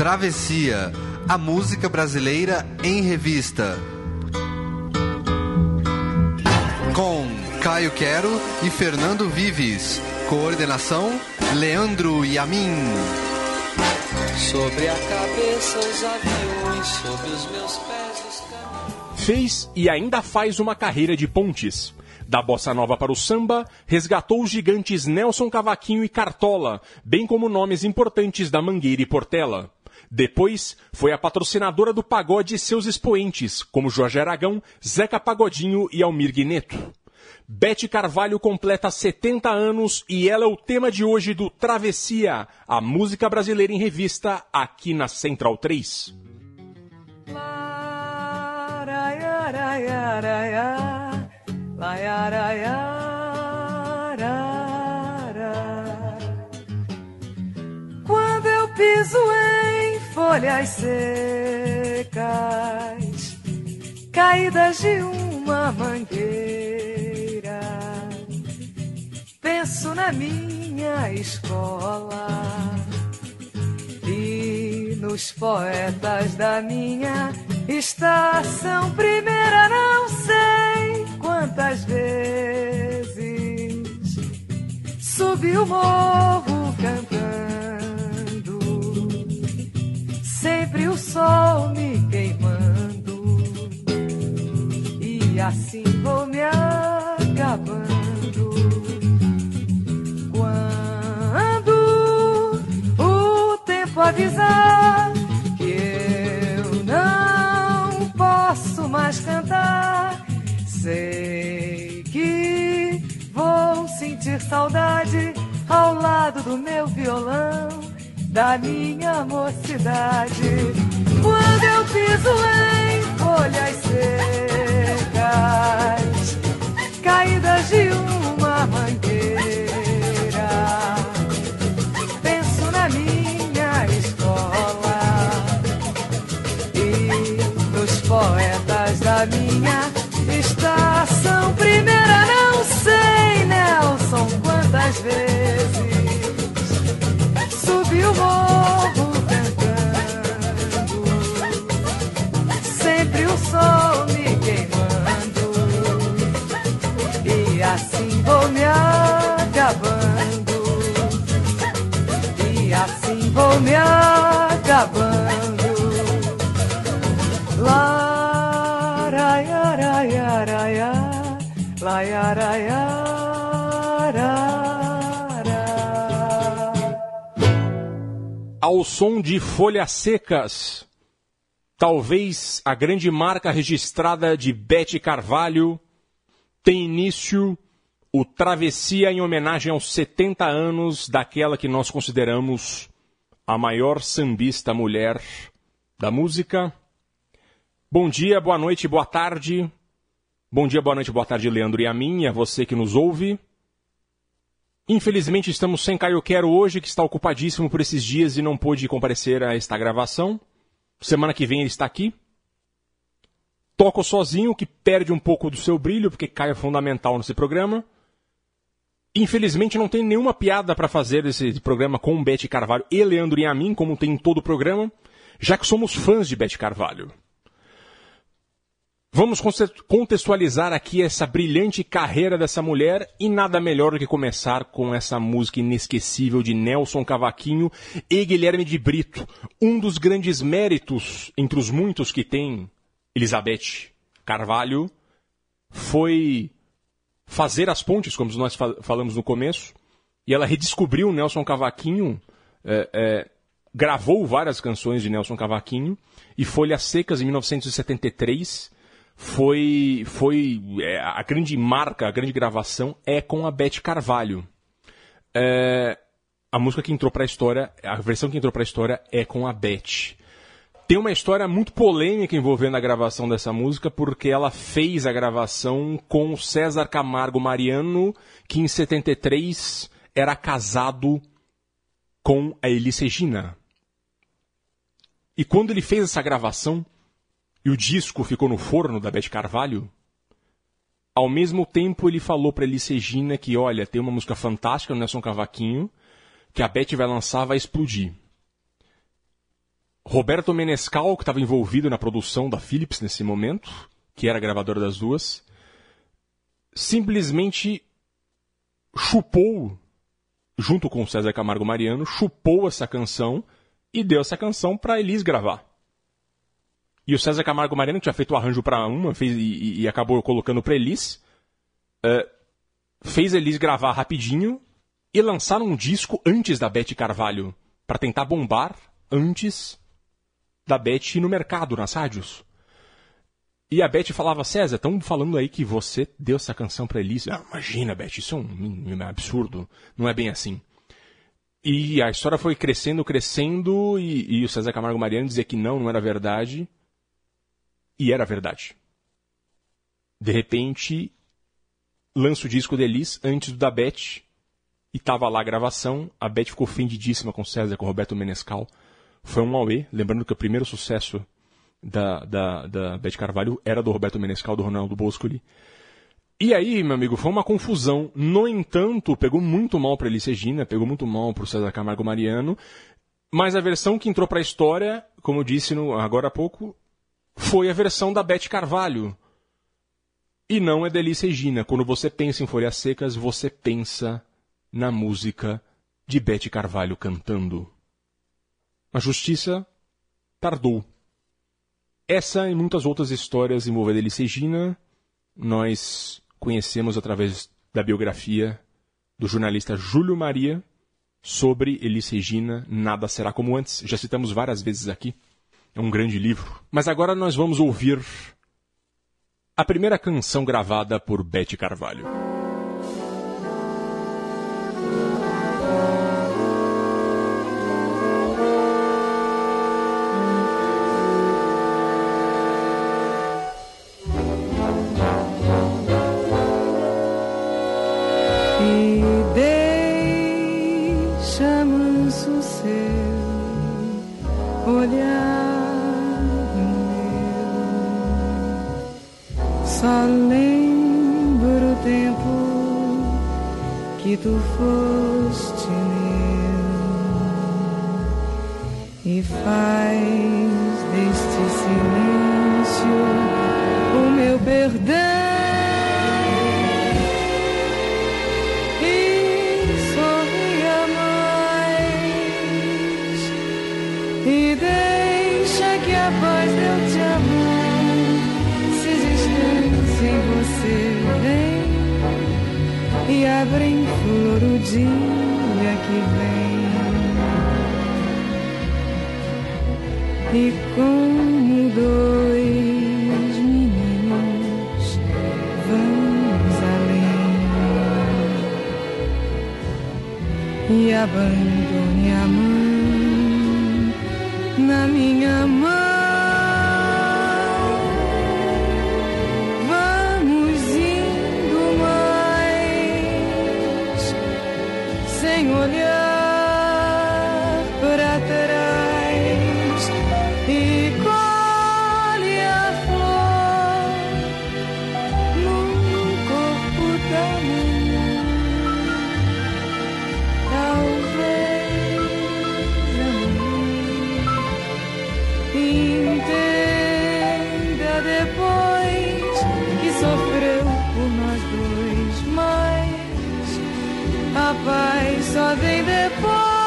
Travessia, a música brasileira em revista. Com Caio Quero e Fernando Vives. Coordenação: Leandro Yamin. Sobre a cabeça os aviões, sobre os meus pés os caminhos. Fez e ainda faz uma carreira de pontes. Da bossa nova para o samba, resgatou os gigantes Nelson Cavaquinho e Cartola, bem como nomes importantes da Mangueira e Portela. Depois, foi a patrocinadora do pagode e seus expoentes, como Jorge Aragão, Zeca Pagodinho e Almir Guineto. Bete Carvalho completa 70 anos e ela é o tema de hoje do Travessia, a música brasileira em revista, aqui na Central 3. Quando eu piso em folhas secas, caídas de uma mangueira, penso na minha escola e nos poetas da minha estação primeira. Não sei quantas vezes subi o morro sol me queimando, e assim vou me acabando. Quando o tempo avisar que eu não posso mais cantar, sei que vou sentir saudade ao lado do meu violão, da minha mocidade. Quando eu piso em folhas secas, caídas de uma mangueira, penso na minha escola e nos poetas da minha estação primeira. Não sei, Nelson, quantas vezes Ao som de folhas secas, talvez a grande marca registrada de Bete Carvalho tem início o Travessia em homenagem aos 70 anos daquela que nós consideramos a maior sambista mulher da música. Bom dia, boa noite, boa tarde. Bom dia, boa noite, boa tarde, Leandro e a mim, e a você que nos ouve. Infelizmente estamos sem Caio Quero hoje, que está ocupadíssimo por esses dias e não pôde comparecer a esta gravação. Semana que vem ele está aqui. Toco sozinho, que perde um pouco do seu brilho, porque Caio é fundamental nesse programa. Infelizmente não tem nenhuma piada para fazer esse programa com Bete Carvalho e Leandro a mim, como tem em todo o programa, já que somos fãs de Bete Carvalho. Vamos contextualizar aqui essa brilhante carreira dessa mulher e nada melhor do que começar com essa música inesquecível de Nelson Cavaquinho e Guilherme de Brito, um dos grandes méritos entre os muitos que tem Elizabeth Carvalho foi fazer as pontes, como nós falamos no começo, e ela redescobriu Nelson Cavaquinho, é, é, gravou várias canções de Nelson Cavaquinho e Folhas Secas em 1973 foi, foi é, a grande marca, a grande gravação é com a Beth Carvalho. É, a música que entrou para a história, a versão que entrou para a história é com a Beth. Tem uma história muito polêmica envolvendo a gravação dessa música, porque ela fez a gravação com César Camargo Mariano, que em 73 era casado com a Elis Regina. E quando ele fez essa gravação, e o disco ficou no forno da Beth Carvalho, ao mesmo tempo ele falou para Elis Regina que, olha, tem uma música fantástica no Nelson Cavaquinho, que a Beth vai lançar, vai explodir. Roberto Menescal, que estava envolvido na produção da Philips nesse momento, que era a gravadora das duas, simplesmente chupou, junto com César Camargo Mariano, chupou essa canção e deu essa canção para Elis gravar. E o César Camargo Mariano tinha feito o arranjo para uma fez, e, e, acabou colocando para Elis. Uh, fez Elis gravar rapidinho e lançar um disco antes da Beth Carvalho, para tentar bombar antes da Beth no mercado, nas rádios. E a Beth falava, César, estão falando aí que você deu essa canção para Elis. Ah, imagina, Beth, isso é um, um absurdo. Não é bem assim. E a história foi crescendo, crescendo, e, e o César Camargo Mariano dizia que não, não era verdade. E era verdade. De repente, lança o disco de Elis antes do da Beth, e tava lá a gravação. A Beth ficou ofendidíssima com César, com Roberto Menescal. Foi um auê, lembrando que o primeiro sucesso da, da, da Beth Carvalho era do Roberto Menescal, do Ronaldo Boscoli. E aí, meu amigo, foi uma confusão. No entanto, pegou muito mal para Elis Regina, pegou muito mal para César Camargo Mariano. Mas a versão que entrou para a história, como eu disse no, agora há pouco, foi a versão da Beth Carvalho. E não é Elis Regina. Quando você pensa em Folhas Secas, você pensa na música de Beth Carvalho cantando. A justiça tardou. Essa e muitas outras histórias envolvendo Elis Regina, nós conhecemos através da biografia do jornalista Júlio Maria sobre Elis Regina, Nada Será Como Antes. Já citamos várias vezes aqui. É um grande livro. Mas agora nós vamos ouvir a primeira canção gravada por Beth Carvalho. Tu foste meu e faz deste silêncio o meu perdão. Dia que vem. E como dois meninos vamos além e abandone something before.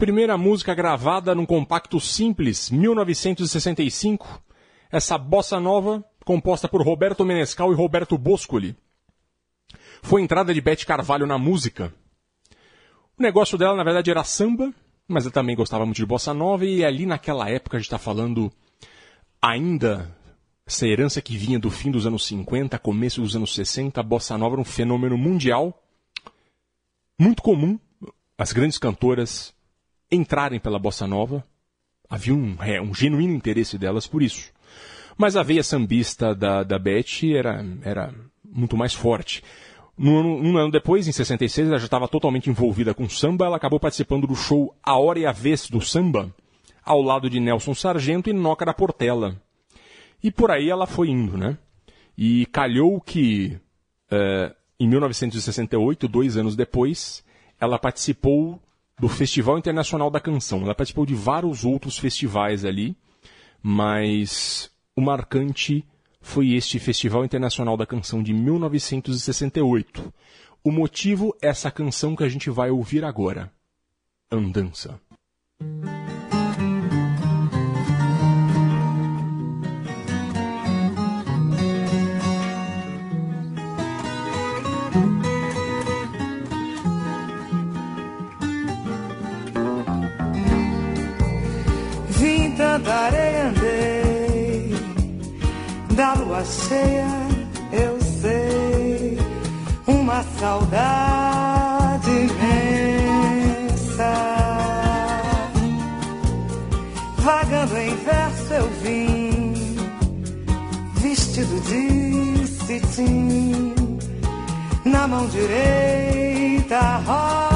Primeira música gravada num compacto simples, 1965. Essa bossa nova, composta por Roberto Menescal e Roberto Boscoli. Foi entrada de Beth Carvalho na música. O negócio dela, na verdade, era samba, mas eu também gostava muito de bossa nova e ali naquela época a gente está falando ainda essa herança que vinha do fim dos anos 50, começo dos anos 60, a bossa nova era um fenômeno mundial muito comum as grandes cantoras entrarem pela bossa nova. Havia um, é, um genuíno interesse delas por isso. Mas a veia sambista da, da Beth era, era muito mais forte. Um, um ano depois, em 66, ela já estava totalmente envolvida com samba. Ela acabou participando do show A Hora e a Vez do Samba, ao lado de Nelson Sargento e Noca da Portela. E por aí ela foi indo, né? E calhou que, uh, em 1968, dois anos depois, ela participou do Festival Internacional da Canção. Ela participou de vários outros festivais ali, mas o marcante foi este Festival Internacional da Canção de 1968. O motivo é essa canção que a gente vai ouvir agora. Andança. Cheia, eu sei uma saudade imensa. Vagando em verso eu vim, vestido de cetim, na mão direita rosas.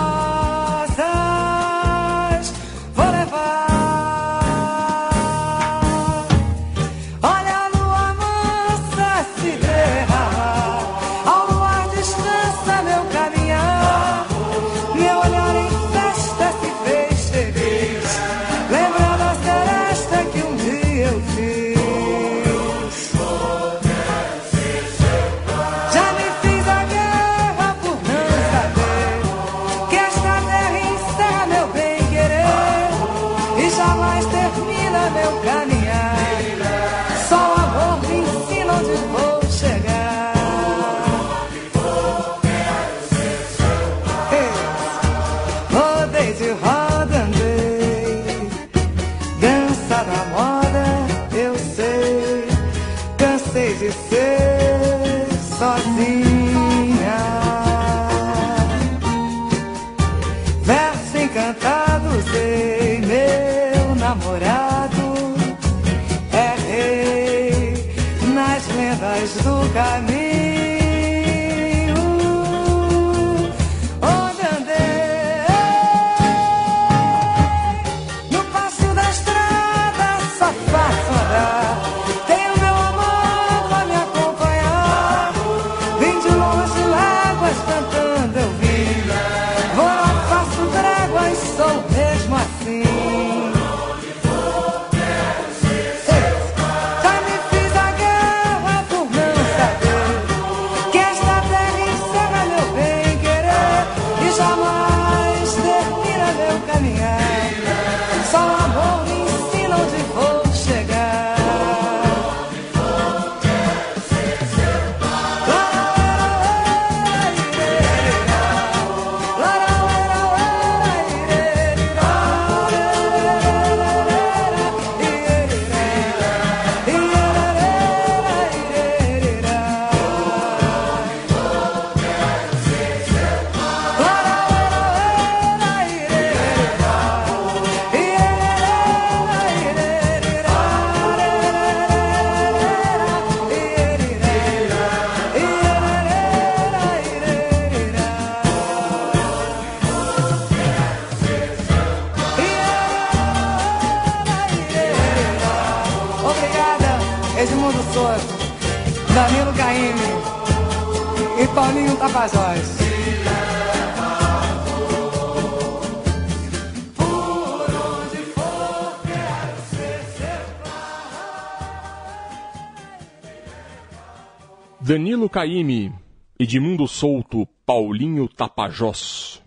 Caime, Edmundo Souto, Paulinho Tapajós.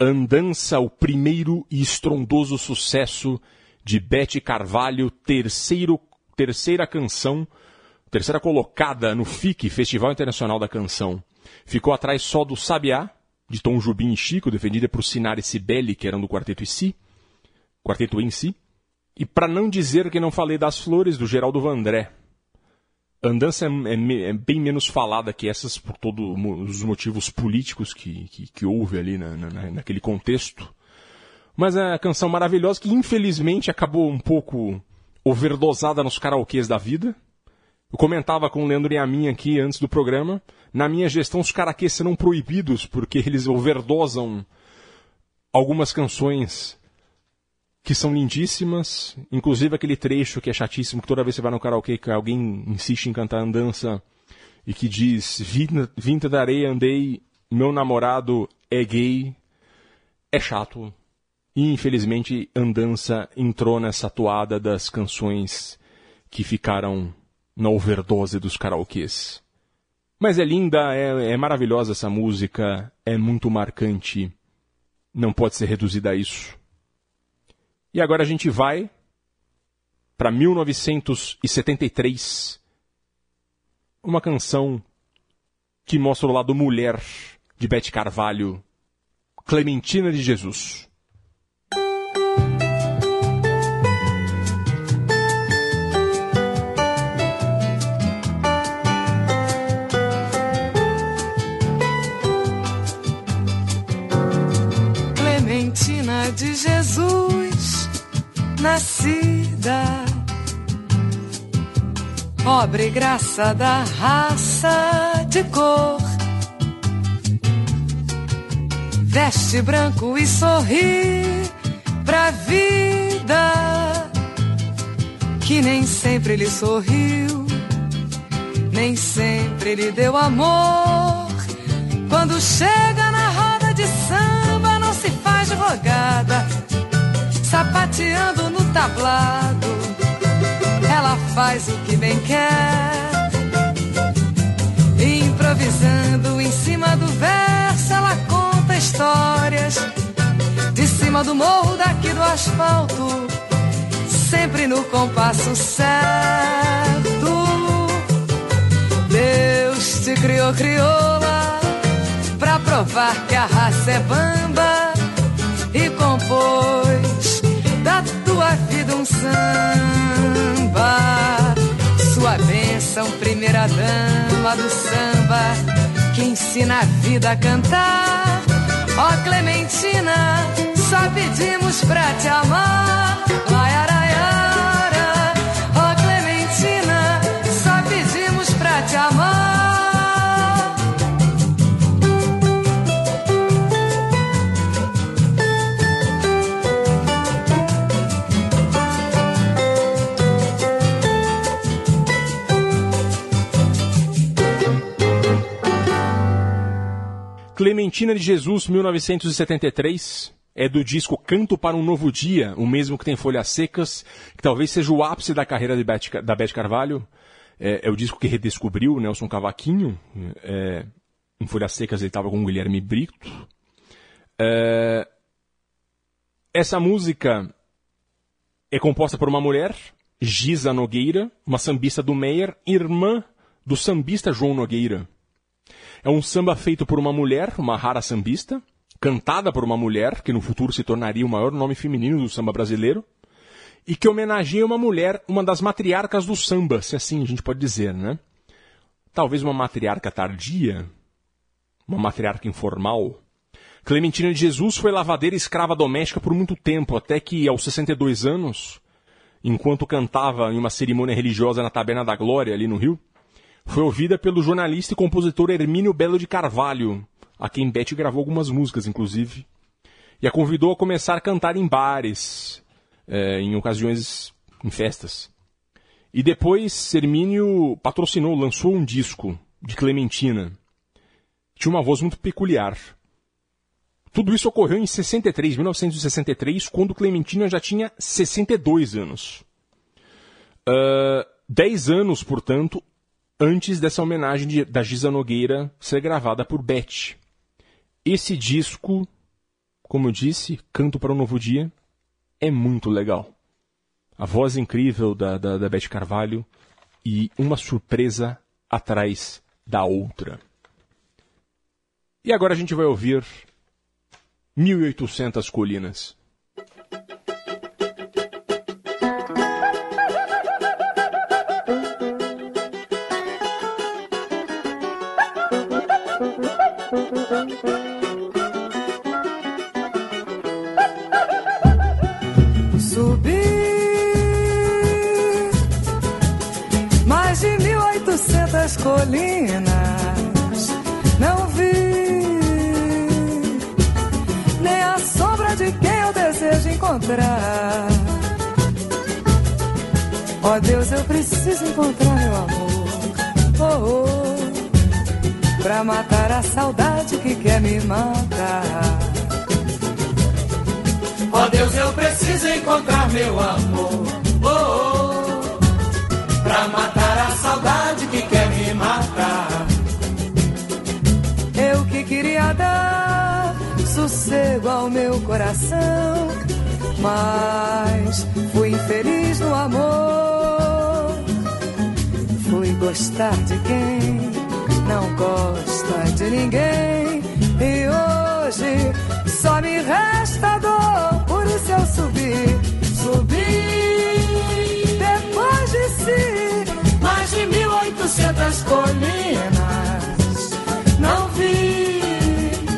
Andança, o primeiro e estrondoso sucesso de Bete Carvalho, terceiro, terceira canção, terceira colocada no FIC, Festival Internacional da Canção. Ficou atrás só do Sabiá, de Tom Jubim e Chico, defendida por Sinara e Cibele, que eram do Quarteto e Si. quarteto em si. E para não dizer que não falei das flores do Geraldo Vandré. Andança é, é, é, bem menos falada que essas por todos os motivos políticos que, que, que houve ali na, na, naquele contexto. Mas é uma canção maravilhosa que infelizmente acabou um pouco overdosada nos karaokês da vida. Eu comentava com o Leandro e a minha aqui antes do programa. Na minha gestão, os karaokês serão proibidos porque eles overdosam algumas canções que são lindíssimas, inclusive aquele trecho que é chatíssimo, que toda vez que você vai no karaokê, que alguém insiste em cantar andança e que diz, vinta da areia andei, meu namorado é gay, é chato. E infelizmente Andança entrou nessa toada das canções que ficaram na overdose dos karaokês. Mas é linda, é, é maravilhosa essa música, é muito marcante. Não pode ser reduzida a isso. E agora a gente vai para 1973. Uma canção que mostra o lado mulher de Bete Carvalho, Clementina de Jesus. Clementina de Jesus nascida. Pobre graça da raça de cor. Veste branco e sorri pra vida. Que nem sempre lhe sorriu, nem sempre lhe deu amor. Quando chega na roda de samba, sapateando no tablado. Ela faz o que bem quer, improvisando em cima do verso. Ela conta histórias de cima do morro, daqui do asfalto, sempre no compasso certo. Deus te criou, crioula, pra provar que a raça é bamba e compôs da tua vida um samba. Sua bênção, primeira dama do samba, que ensina a vida a cantar. Ó oh, Clementina, só pedimos pra te amar. Laiaraiara. Ó oh, Clementina, só pedimos pra te amar. Clementina de Jesus, 1973, é do disco Canto para um Novo Dia, o mesmo que tem Folhas Secas, que talvez seja o ápice da carreira Beth, da Beth Carvalho. É, é, o disco que redescobriu Nelson Cavaquinho. É, em Folhas Secas ele estava com o Guilherme Brito. É, essa música é composta por uma mulher, Giza Nogueira, uma sambista do Meyer, irmã do sambista João Nogueira. É um samba feito por uma mulher, uma rara sambista, cantada por uma mulher, que no futuro se tornaria o maior nome feminino do samba brasileiro, e que homenageia uma mulher, uma das matriarcas do samba, se assim a gente pode dizer, né? Talvez uma matriarca tardia, uma matriarca informal. Clementina de Jesus foi lavadeira e escrava doméstica por muito tempo, até que aos 62 anos, enquanto cantava em uma cerimônia religiosa na Taberna da Glória, ali no Rio, foi ouvida pelo jornalista e compositor Hermínio Belo de Carvalho, a quem Beth gravou algumas músicas, inclusive, e a convidou a começar a cantar em bares, é, em ocasiões, em festas. E depois Hermínio patrocinou, lançou um disco de Clementina. Tinha uma voz muito peculiar. Tudo isso ocorreu em 63, 1963, quando Clementina já tinha 62 anos. Uh, dez anos, portanto, antes dessa homenagem de, da Giza Nogueira ser gravada por Beth. Esse disco, como eu disse, Canto para um Novo Dia, é muito legal. A voz incrível da, da, da Beth Carvalho e uma surpresa atrás da outra. E agora a gente vai ouvir 1800 Colinas. Subi mais de mil oitocentas colinas. Não vi nem a sombra de quem eu desejo encontrar. Ó oh, Deus, eu preciso encontrar meu amor. Oh, oh pra matar a saudade que quer me matar. Ó Deus, eu preciso encontrar meu amor. Oh, oh, pra matar a saudade que quer me matar. Eu que queria dar sossego ao meu coração, mas fui infeliz no amor. Fui gostar de quem não gosta de ninguém. E hoje só me resta dor, por isso eu subi, subi depois de si, mais de mil oitocentas colinas. Não vi,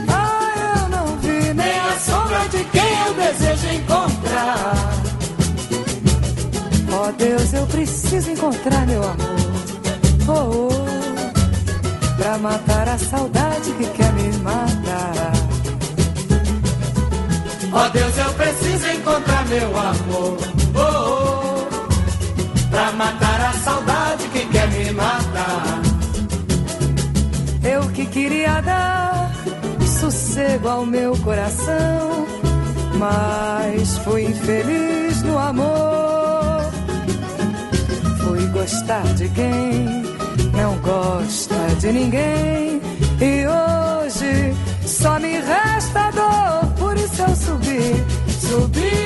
ah, eu não vi nem a sombra de quem eu desejo encontrar. Ó Deus, eu preciso encontrar meu amor. Oh, oh, pra matar a saudade que quer me matar. Ó Deus, eu preciso encontrar meu amor. Oh, oh, pra matar a saudade que quer me matar. Eu que queria dar sossego ao meu coração, mas fui infeliz no amor. Fui gostar de quem não gosta de ninguém. E hoje só me resta dor, por isso eu subi, subi.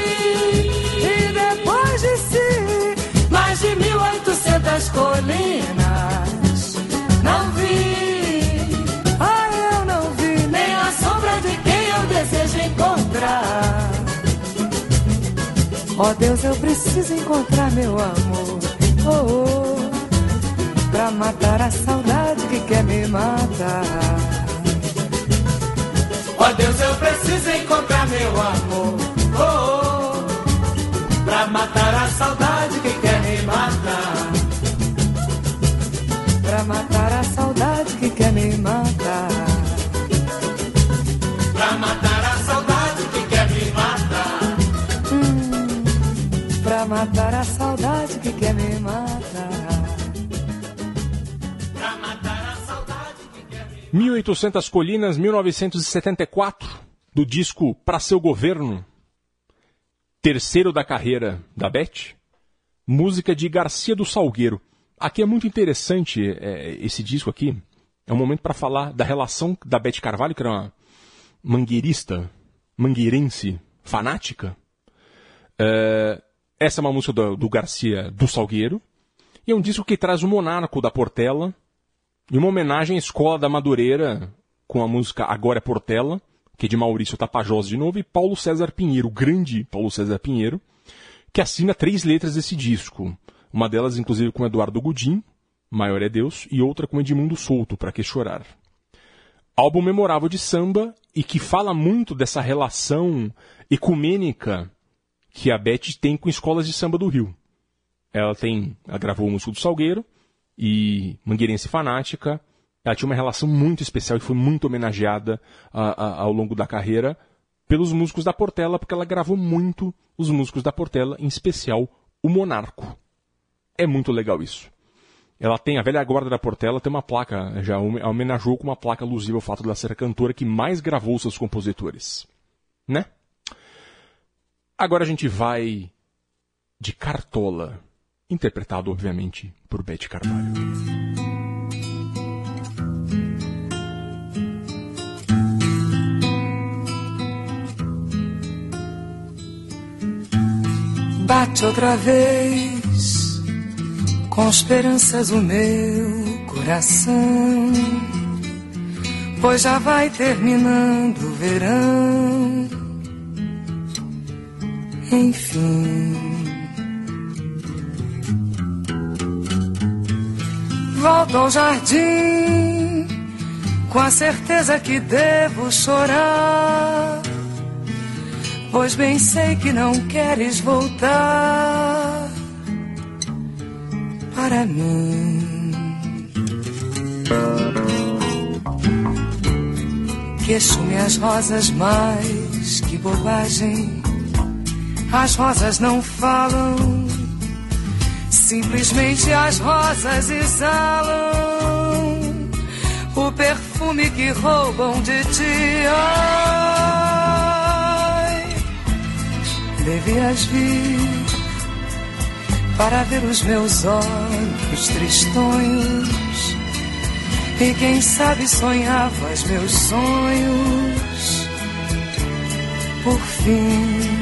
E depois de si, mais de mil oitocentas colinas. Não vi, ah, eu não vi nem a sombra de quem eu desejo encontrar. Ó Deus, eu preciso encontrar meu amor. Oh, oh, pra matar a saudade que quer me matar. Ó Deus, eu preciso encontrar meu amor. Oh, oh, pra matar a saudade que quer me matar. Pra matar a saudade que quer me matar. 1800 Colinas, 1974, do disco Pra Seu Governo, terceiro da carreira da Beth, música de Garcia do Salgueiro. Aqui é muito interessante é, esse disco aqui, é um momento para falar da relação da Beth Carvalho, que era uma mangueirista, mangueirense, fanática. É, essa é uma música do, do Garcia do Salgueiro, e é um disco que traz o Monarco da Portela, e uma homenagem à Escola da Madureira, com a música Agora é Portela, que é de Maurício Tapajós de novo, e Paulo César Pinheiro, o grande Paulo César Pinheiro, que assina três letras desse disco. Uma delas, inclusive, com Eduardo Gudim, Maior é Deus, e outra com Edmundo Souto, Pra Que Chorar. Álbum memorável de samba e que fala muito dessa relação ecumênica que a Beth tem com escolas de samba do Rio. Ela tem, ela gravou o Músico do Salgueiro e Mangueirense Fanática. Ela tinha uma relação muito especial e foi muito homenageada a- a- ao longo da carreira pelos músicos da Portela, porque ela gravou muito os músicos da Portela, em especial o Monarco. É muito legal isso. Ela tem, a velha guarda da Portela tem uma placa, já home- homenageou com uma placa alusiva ao fato de ela ser a cantora que mais gravou seus compositores. Né? Agora a gente vai de Cartola, interpretado, obviamente, por Beth Carvalho. Bate outra vez com esperanças o meu coração, pois já vai terminando o verão. Enfim, volto ao jardim com a certeza que devo chorar. Pois bem sei que não queres voltar para mim. Queixo-me as rosas mais que bobagem. As rosas não falam, simplesmente as rosas exalam o perfume que roubam de ti. Ai, devias vir para ver os meus olhos tristonhos e quem sabe sonhavas meus sonhos por fim.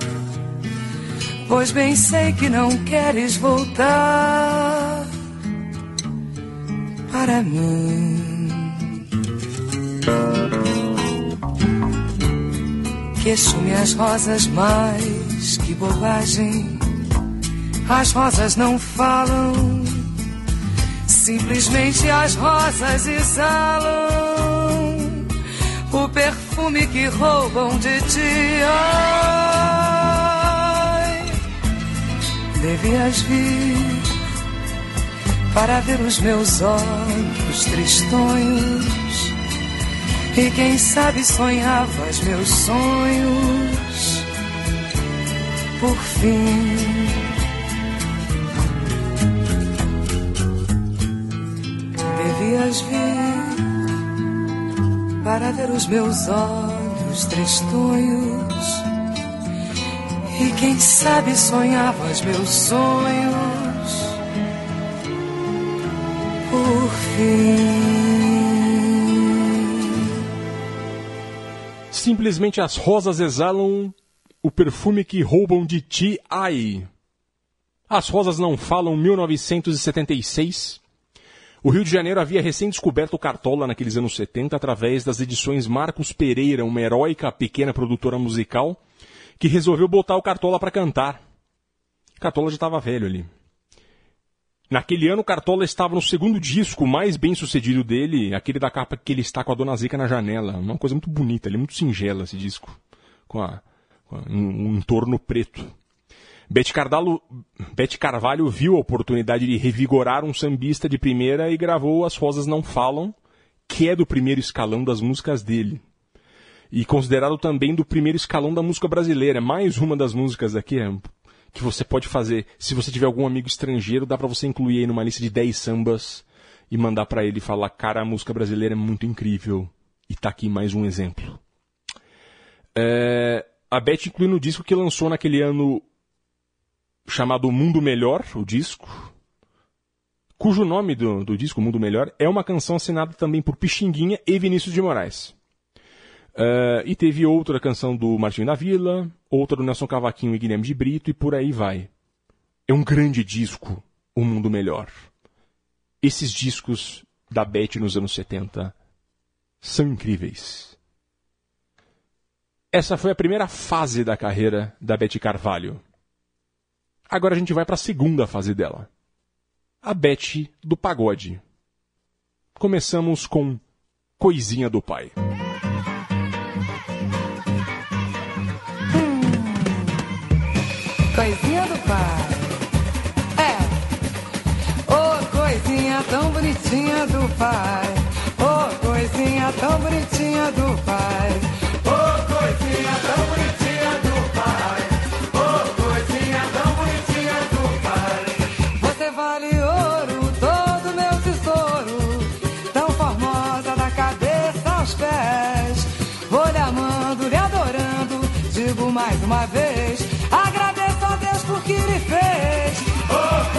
Pois bem sei que não queres voltar para mim. Queixo-me as rosas mais que bobagem. As rosas não falam Simplesmente as rosas exalam o perfume que roubam de ti. Ai, devias vir para ver os meus olhos tristonhos. E quem sabe sonhavas meus sonhos por fim. devias vir para ver os meus olhos tristonhos. E quem sabe sonhavas meus sonhos por fim. Simplesmente as rosas exalam o perfume que roubam de ti, ai. As rosas não falam 1976. O Rio de Janeiro havia recém-descoberto o Cartola naqueles anos 70 através das edições Marcos Pereira, uma heróica pequena produtora musical, que resolveu botar o Cartola para cantar. Cartola já estava velho ali. Naquele ano, Cartola estava no segundo disco mais bem sucedido dele, aquele da capa que ele está com a Dona Zica na janela. Uma coisa muito bonita, ele é muito singela esse disco, com, a, com a, um, um entorno preto. Bete, Cardalo, Bete Carvalho viu a oportunidade de revigorar um sambista de primeira e gravou As Rosas Não Falam, que é do primeiro escalão das músicas dele. E considerado também do primeiro escalão da música brasileira. Mais uma das músicas daqui é, que você pode fazer. Se você tiver algum amigo estrangeiro, dá para você incluir aí numa lista de 10 sambas e mandar para ele falar, cara, a música brasileira é muito incrível. E tá aqui mais um exemplo. É, a Beth incluiu no disco que lançou naquele ano chamado Mundo Melhor, o disco, cujo nome do, do disco, Mundo Melhor, é uma canção assinada também por Pixinguinha e Vinícius de Moraes. Uh, e teve outra canção do Martinho da Vila, outra do Nelson Cavaquinho e Guilherme de Brito, e por aí vai. É um grande disco, O Mundo Melhor. Esses discos da Beth nos anos 70 são incríveis. Essa foi a primeira fase da carreira da Beth Carvalho. Agora a gente vai para a segunda fase dela. A Beth do pagode. Começamos com Coisinha do Pai. Coisinha do pai. É. Ô oh, coisinha tão bonitinha do pai. Ô oh, coisinha tão bonitinha do pai. Ô oh, coisinha tão bonitinha do pai. mais uma vez. Agradeço a Deus por que ele fez. Oh,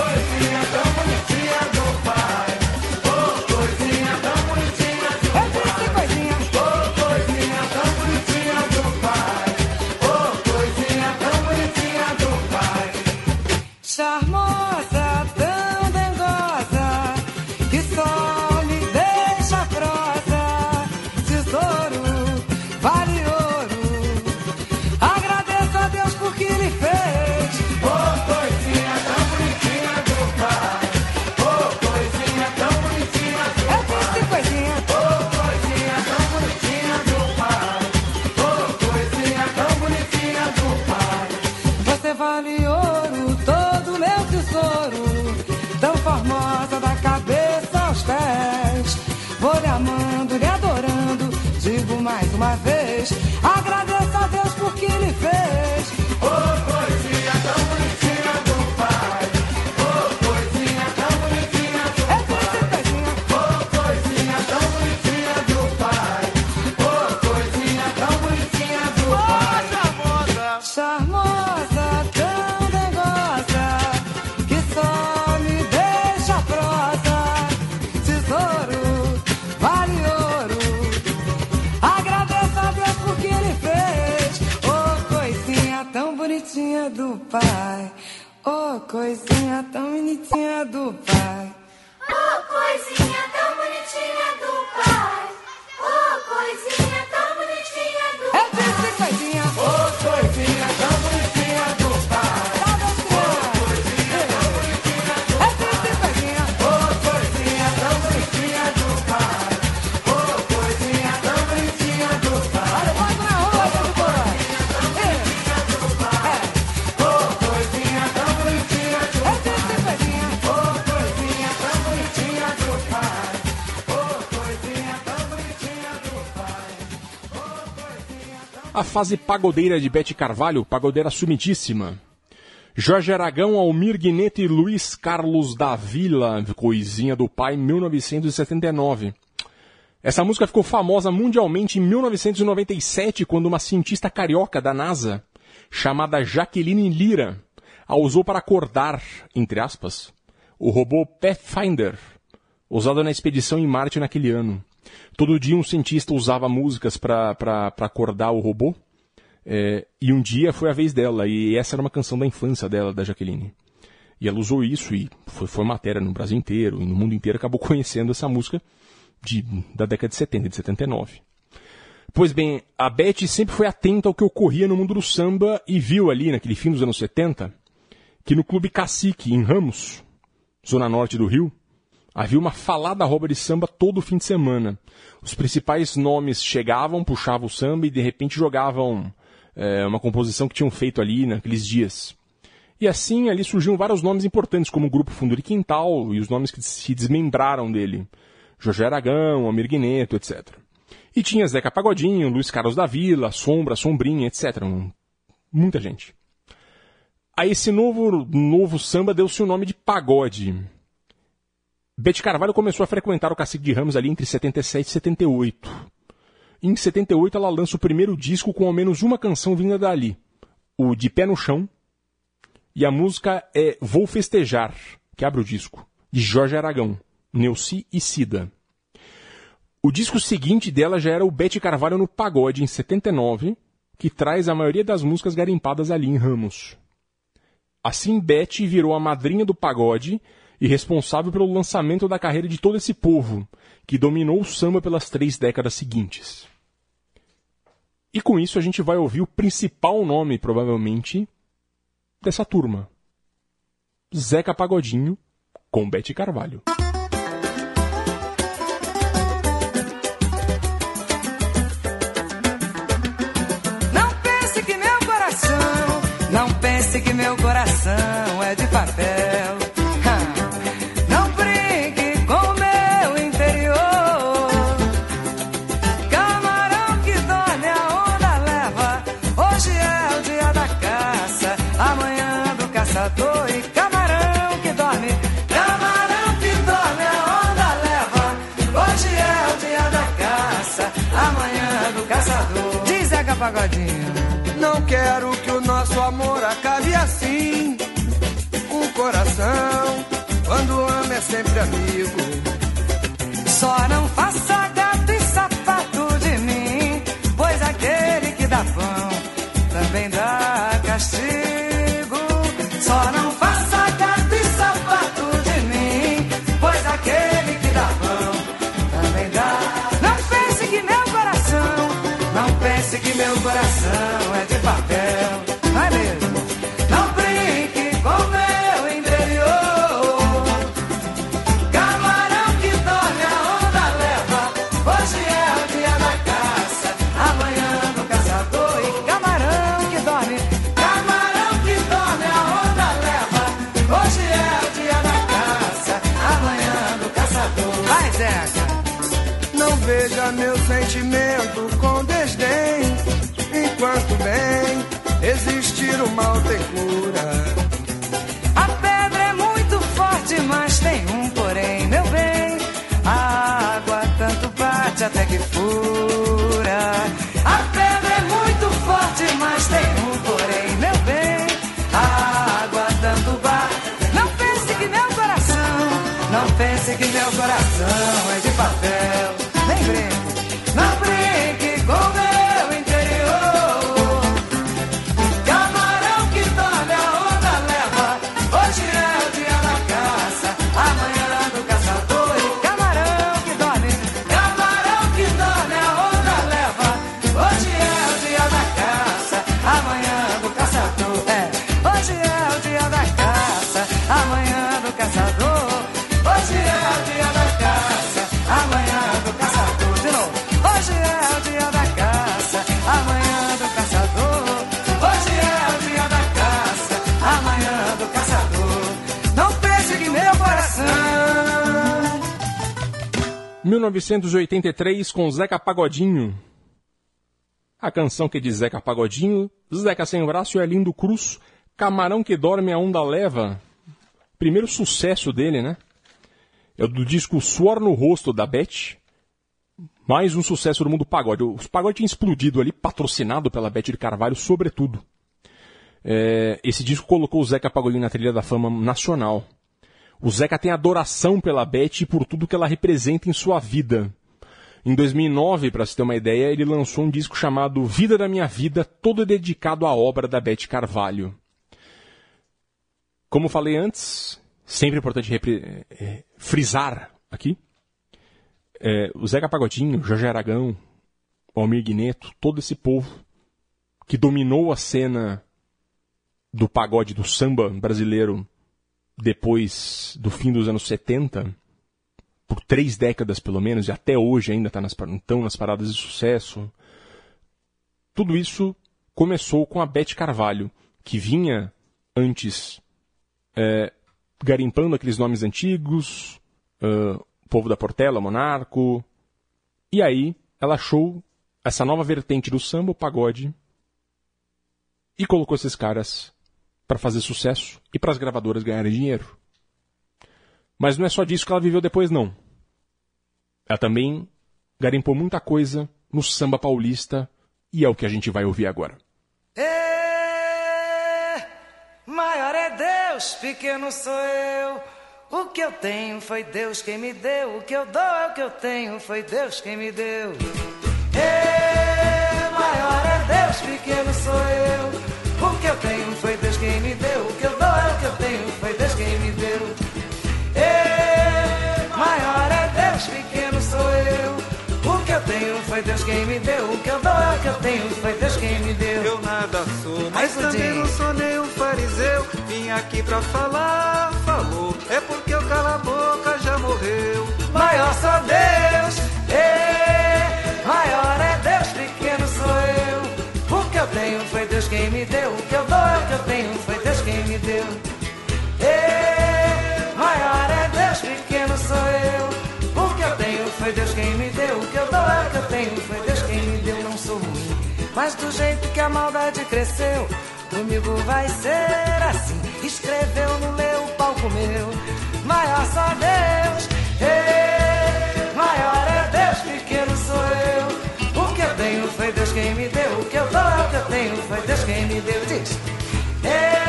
do pai. Oh, coisinha tão bonitinha do pai. A fase pagodeira de Bete Carvalho, pagodeira sumidíssima. Jorge Aragão, Almir Guineto e Luiz Carlos da Vila, Coisinha do Pai, 1979. Essa música ficou famosa mundialmente em 1997, quando uma cientista carioca da NASA, chamada Jaqueline Lira, a usou para acordar, entre aspas, o robô Pathfinder, usado na expedição em Marte naquele ano. Todo dia um cientista usava músicas para acordar o robô. É, e um dia foi a vez dela, e essa era uma canção da infância dela, da Jaqueline. E ela usou isso e foi, foi matéria no Brasil inteiro, e no mundo inteiro acabou conhecendo essa música de, da década de 70, de 79. Pois bem, a Beth sempre foi atenta ao que ocorria no mundo do samba e viu ali, naquele fim dos anos 70, que no Clube Cacique, em Ramos, zona norte do Rio, havia uma falada rouba de samba todo fim de semana. Os principais nomes chegavam, puxavam o samba e de repente jogavam é, uma composição que tinham feito ali naqueles dias. E assim ali surgiam vários nomes importantes, como o Grupo Fundo de Quintal e os nomes que se desmembraram dele. Jorge Aragão, Almir Guineto, etc. E tinha Zeca Pagodinho, Luiz Carlos da Vila, Sombra, Sombrinha, etc. Muita gente. A esse novo, novo samba deu-se o nome de pagode. Bete Carvalho começou a frequentar o Cacique de Ramos ali entre 77 e 78. Em 78 ela lança o primeiro disco com ao menos uma canção vinda dali, o De Pé no Chão, e a música é Vou Festejar, que abre o disco, de Jorge Aragão, Neuci e Cida. O disco seguinte dela já era o Bete Carvalho no Pagode, em 79, que traz a maioria das músicas garimpadas ali em Ramos. Assim, Bete virou a madrinha do pagode e responsável pelo lançamento da carreira de todo esse povo, que dominou o samba pelas três décadas seguintes. E com isso a gente vai ouvir o principal nome, provavelmente, dessa turma. Zeca Pagodinho com Bete Carvalho. Sempre amigo. Só não com desdém. Enquanto bem existir o mal tem cura. A pedra é muito forte, mas tem um porém, meu bem. A água tanto bate até que fura. A pedra é muito forte, mas tem um porém, meu bem. A água tanto bate. Não pense que meu coração, não pense que meu coração é de papel. 1983 com Zeca Pagodinho. A canção que diz Zeca Pagodinho, Zeca Sem Braço e Arlindo Cruz, Camarão que Dorme a Onda Leva. Primeiro sucesso dele, né? É do disco Suor no Rosto, da Beth. Mais um sucesso do mundo pagode. O pagode tinha explodido ali, patrocinado pela Beth de Carvalho, sobretudo. É, esse disco colocou o Zeca Pagodinho na trilha da fama nacional. O Zeca tem adoração pela Beth e por tudo que ela representa em sua vida. Em 2009, para se ter uma ideia, ele lançou um disco chamado Vida da Minha Vida, todo dedicado à obra da Beth Carvalho. Como falei antes, sempre é importante eh, frisar aqui, eh, o Zeca Pagodinho, Jorge Aragão, Almir Guineto, todo esse povo que dominou a cena do pagode, do samba brasileiro depois do fim dos anos 70, por três décadas pelo menos, e até hoje ainda tá nas, estão nas paradas de sucesso. Tudo isso começou com a Beth Carvalho, que vinha antes é, garimpando aqueles nomes antigos, ah, Povo da Portela, Monarco. E aí ela achou essa nova vertente do samba, o pagode, e colocou esses caras para fazer sucesso e para as gravadoras ganharem dinheiro. Mas não é só disso que ela viveu depois, não. Ela também garimpou muita coisa no samba paulista e é o que a gente vai ouvir agora. É, maior é Deus, pequeno sou eu. O que eu tenho foi Deus quem me deu. O que eu dou é o que eu tenho, foi Deus quem me deu. Deus quem me deu. O que eu dou é o que eu tenho, foi Deus quem me deu. Eu nada sou, mas Ai, também não sou nenhum fariseu. Vim aqui pra falar, falou. É porque o cala a boca já morreu. Maior só Deus, é, maior é Deus, pequeno sou eu. O que eu tenho foi Deus quem me deu. O que eu dou é o que eu tenho, foi Deus quem me deu. É, maior é Deus, pequeno sou eu. O que eu tenho foi Deus quem me deu. Tenho, foi Deus quem me deu. Não sou ruim, mas do jeito que a maldade cresceu, comigo vai ser assim. Escreveu no meu palco meu, maior só Deus. É, maior é Deus, pequeno sou eu. O que eu tenho foi Deus quem me deu. O que eu dou é o que eu tenho, foi Deus quem me deu. Diz. É,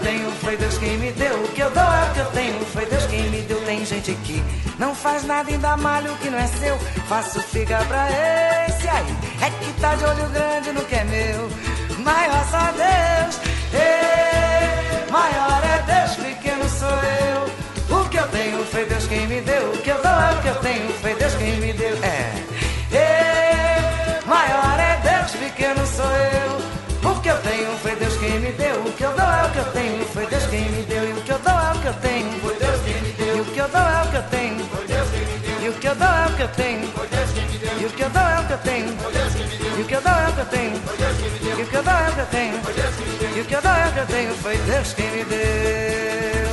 tenho foi Deus quem me deu. O que eu dou é o que eu tenho, foi Deus quem me deu. Tem gente que não faz nada e dá malho que não é seu. Faço figa pra esse aí. É que tá de olho grande no que é meu. Maior só Deus. É, maior é Deus, pequeno sou eu. O que eu tenho foi Deus quem me deu. O que eu dou é o que eu tenho, foi Deus tenho. E o que eu dou é o que eu tenho. E o que eu dou é o que eu tenho. E o que eu dou é o que eu tenho. E o que eu dou é o que eu tenho. Foi Deus quem me deu.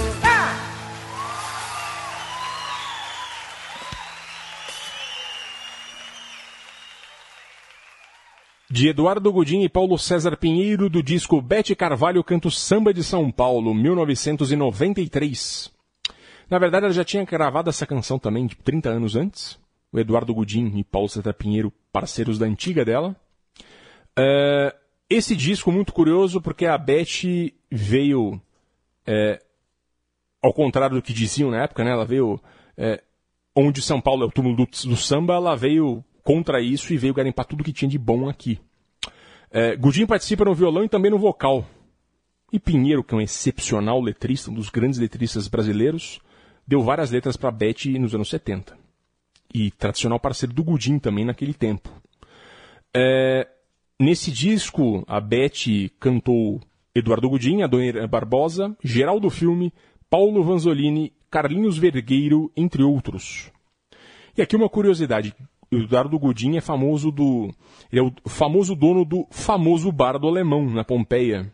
de Eduardo Godin e Paulo César Pinheiro, do disco Bete Carvalho Canto Samba de São Paulo, 1993. Na verdade, ela já tinha gravado essa canção também tipo, de 30 anos antes, o Eduardo Godin e Paulo César Pinheiro, parceiros da antiga dela. É, esse disco muito curioso porque a Beth veio, é, ao contrário do que diziam na época, né? Ela veio é, onde São Paulo é o túmulo do, do, samba, ela veio contra isso e veio garimpar tudo que tinha de bom aqui. É, Godinho participa no violão e também no vocal. E Pinheiro, que é um excepcional letrista, um dos grandes letristas brasileiros, deu várias letras para Beth nos anos 70. E tradicional parceiro do Godinho também naquele tempo. É, nesse disco, a Beth cantou Eduardo Godinho, Adonir Barbosa, Geraldo Filme, Paulo Vanzolini, Carlinhos Vergueiro, entre outros. E aqui uma curiosidade. Eduardo Godin é famoso do. Ele é o famoso dono do famoso bar do Alemão, na Pompeia.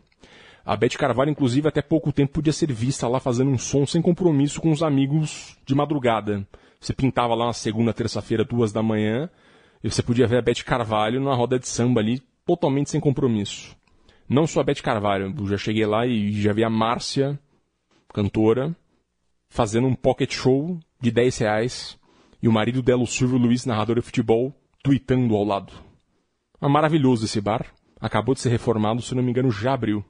A Beth Carvalho, inclusive, até pouco tempo podia ser vista lá fazendo um som sem compromisso com os amigos de madrugada. Você pintava lá na segunda, terça-feira, duas da manhã, e você podia ver a Beth Carvalho numa roda de samba ali, totalmente sem compromisso. Não só a Beth Carvalho, eu já cheguei lá e já vi a Márcia, cantora, fazendo um pocket show de 10 reais e o marido dela, o Silvio Luiz, narrador de futebol, tweetando ao lado. É maravilhoso esse bar. Acabou de ser reformado, se não me engano, já abriu.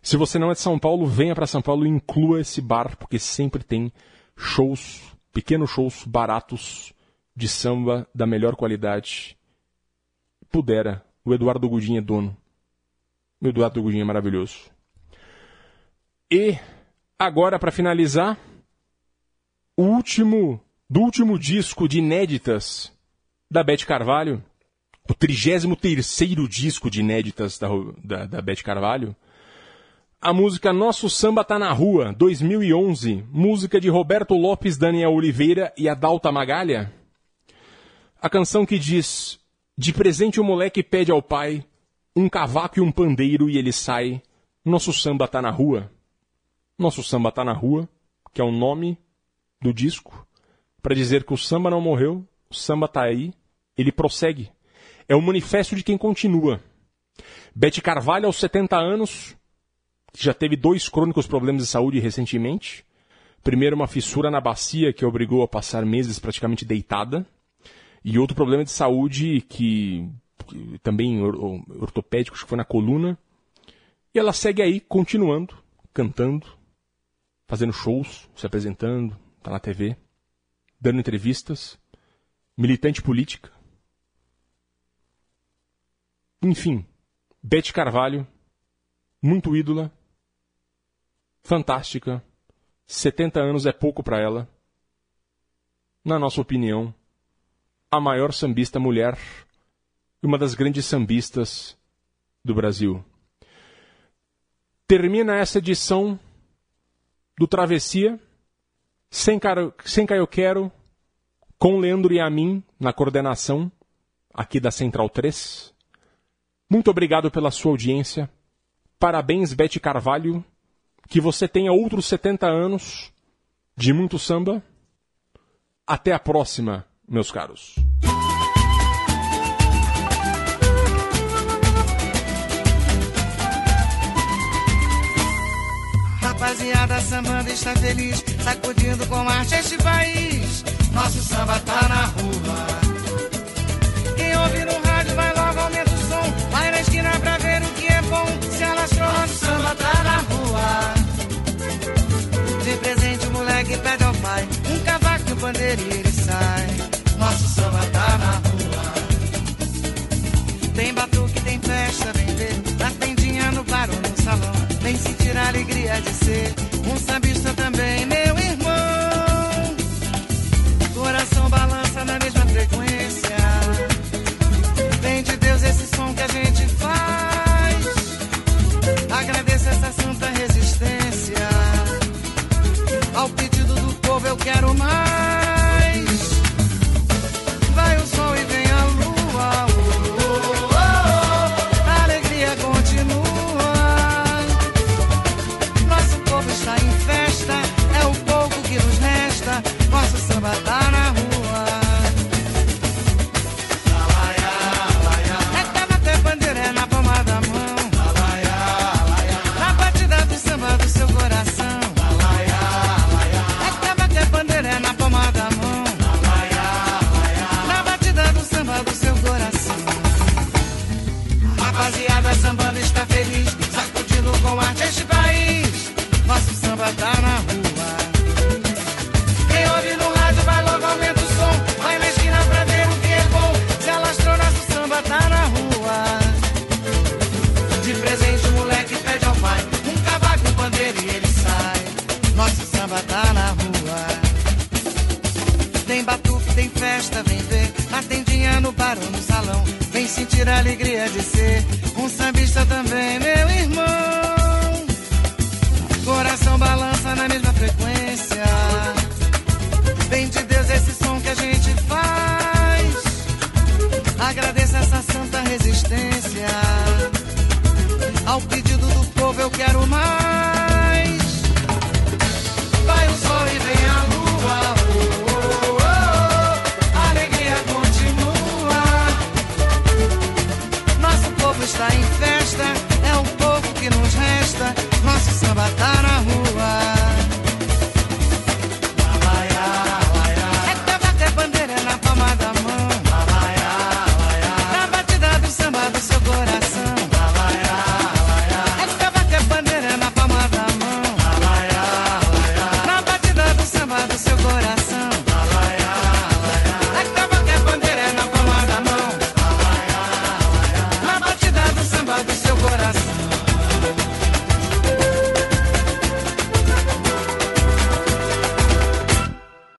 Se você não é de São Paulo, venha para São Paulo e inclua esse bar, porque sempre tem shows, pequenos shows baratos de samba da melhor qualidade. Pudera, o Eduardo Gudinho é dono. O Eduardo Gudinho é maravilhoso. E agora para finalizar, o último do último disco de inéditas da Beth Carvalho, o 33 disco de inéditas da, da, da Beth Carvalho, a música Nosso Samba Tá na Rua, 2011, música de Roberto Lopes, Daniel Oliveira e Adalta Magalha. A canção que diz: De presente o moleque pede ao pai um cavaco e um pandeiro e ele sai. Nosso samba tá na rua. Nosso samba tá na rua, que é o nome do disco para dizer que o samba não morreu, o samba está aí, ele prossegue. É o manifesto de quem continua. Bete Carvalho, aos 70 anos, já teve dois crônicos problemas de saúde recentemente. Primeiro, uma fissura na bacia que obrigou a passar meses praticamente deitada. E outro problema de saúde que, que também ortopédico, acho que foi na coluna. E ela segue aí, continuando, cantando, fazendo shows, se apresentando, tá na TV dando entrevistas, militante política. Enfim, Bete Carvalho, muito ídola, fantástica, 70 anos é pouco para ela. Na nossa opinião, a maior sambista mulher e uma das grandes sambistas do Brasil. Termina essa edição do Travessia sem, cara, sem Caio Quero, com Leandro e a mim na coordenação aqui da Central 3. Muito obrigado pela sua audiência. Parabéns, Bete Carvalho. Que você tenha outros 70 anos de muito samba. Até a próxima, meus caros. rapaziada sambando está feliz, sacudindo com arte este país. Nosso samba e ele sai. Nosso samba tá na rua. Tem batuque, tem festa, vem ver. Na tendinha, no bar ou no salão. Vem sentir a alegria de ser um sambista também,